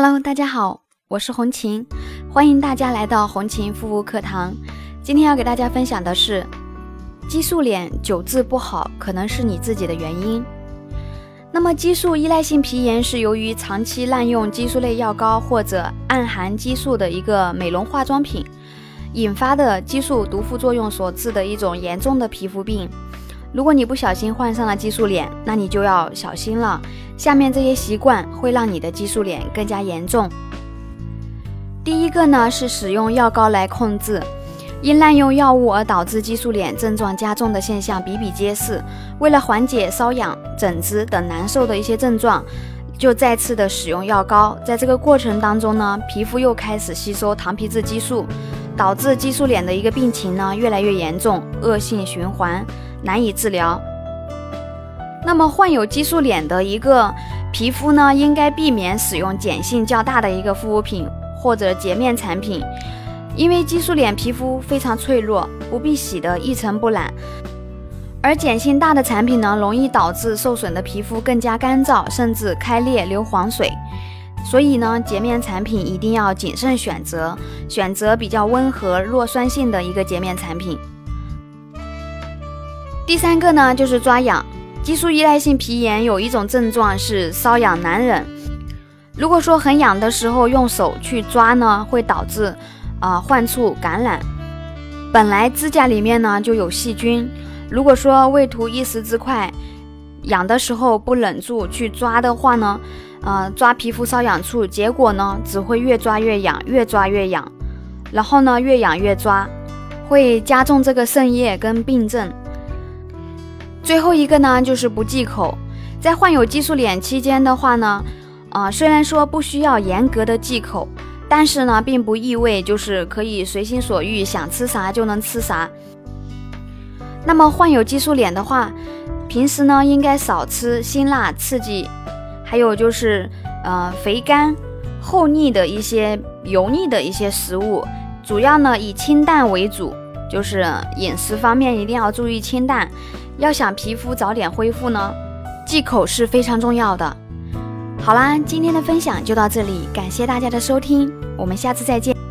Hello，大家好，我是红琴，欢迎大家来到红琴护肤课堂。今天要给大家分享的是，激素脸久治不好，可能是你自己的原因。那么，激素依赖性皮炎是由于长期滥用激素类药膏或者暗含激素的一个美容化妆品引发的激素毒副作用所致的一种严重的皮肤病。如果你不小心患上了激素脸，那你就要小心了。下面这些习惯会让你的激素脸更加严重。第一个呢是使用药膏来控制，因滥用药物而导致激素脸症状加重的现象比比皆是。为了缓解瘙痒、疹子等难受的一些症状，就再次的使用药膏。在这个过程当中呢，皮肤又开始吸收糖皮质激素，导致激素脸的一个病情呢越来越严重，恶性循环。难以治疗。那么患有激素脸的一个皮肤呢，应该避免使用碱性较大的一个护肤品或者洁面产品，因为激素脸皮肤非常脆弱，不必洗得一尘不染。而碱性大的产品呢，容易导致受损的皮肤更加干燥，甚至开裂流黄水。所以呢，洁面产品一定要谨慎选择，选择比较温和、弱酸性的一个洁面产品。第三个呢，就是抓痒。激素依赖性皮炎有一种症状是瘙痒难忍。如果说很痒的时候用手去抓呢，会导致啊患处感染。本来指甲里面呢就有细菌，如果说为图一时之快，痒的时候不忍住去抓的话呢，呃抓皮肤瘙痒处，结果呢只会越抓越痒，越抓越痒，然后呢越痒越抓，会加重这个渗液跟病症。最后一个呢，就是不忌口。在患有激素脸期间的话呢，啊，虽然说不需要严格的忌口，但是呢，并不意味就是可以随心所欲，想吃啥就能吃啥。那么患有激素脸的话，平时呢应该少吃辛辣刺激，还有就是呃肥甘厚腻的一些油腻的一些食物，主要呢以清淡为主，就是饮食方面一定要注意清淡。要想皮肤早点恢复呢，忌口是非常重要的。好啦，今天的分享就到这里，感谢大家的收听，我们下次再见。